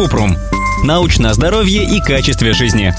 Купрум. Научное здоровье и качестве жизни.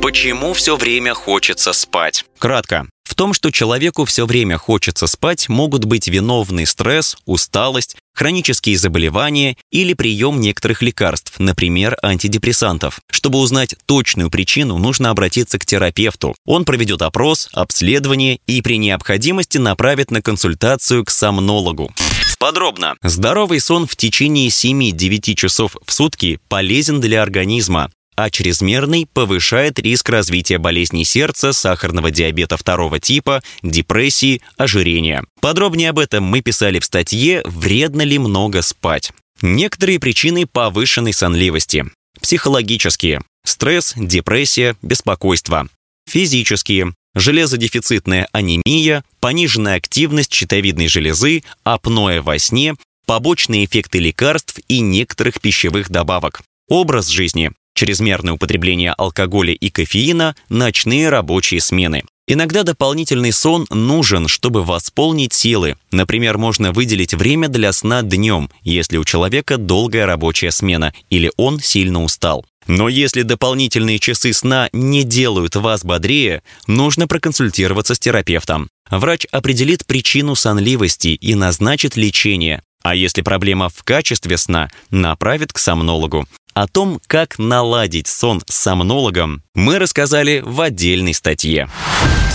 Почему все время хочется спать? Кратко. В том, что человеку все время хочется спать, могут быть виновны стресс, усталость, хронические заболевания или прием некоторых лекарств, например, антидепрессантов. Чтобы узнать точную причину, нужно обратиться к терапевту. Он проведет опрос, обследование и при необходимости направит на консультацию к сомнологу. Подробно. Здоровый сон в течение 7-9 часов в сутки полезен для организма а чрезмерный повышает риск развития болезней сердца, сахарного диабета второго типа, депрессии, ожирения. Подробнее об этом мы писали в статье «Вредно ли много спать?». Некоторые причины повышенной сонливости. Психологические. Стресс, депрессия, беспокойство. Физические. Железодефицитная анемия, пониженная активность щитовидной железы, апноэ во сне, побочные эффекты лекарств и некоторых пищевых добавок. Образ жизни чрезмерное употребление алкоголя и кофеина, ночные рабочие смены. Иногда дополнительный сон нужен, чтобы восполнить силы. Например, можно выделить время для сна днем, если у человека долгая рабочая смена или он сильно устал. Но если дополнительные часы сна не делают вас бодрее, нужно проконсультироваться с терапевтом. Врач определит причину сонливости и назначит лечение. А если проблема в качестве сна, направит к сомнологу. О том, как наладить сон с сомнологом, мы рассказали в отдельной статье.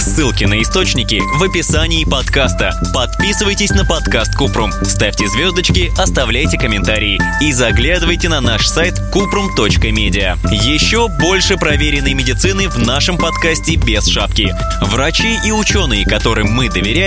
Ссылки на источники в описании подкаста. Подписывайтесь на подкаст Купрум, ставьте звездочки, оставляйте комментарии и заглядывайте на наш сайт kuprum.media. Еще больше проверенной медицины в нашем подкасте без шапки. Врачи и ученые, которым мы доверяем,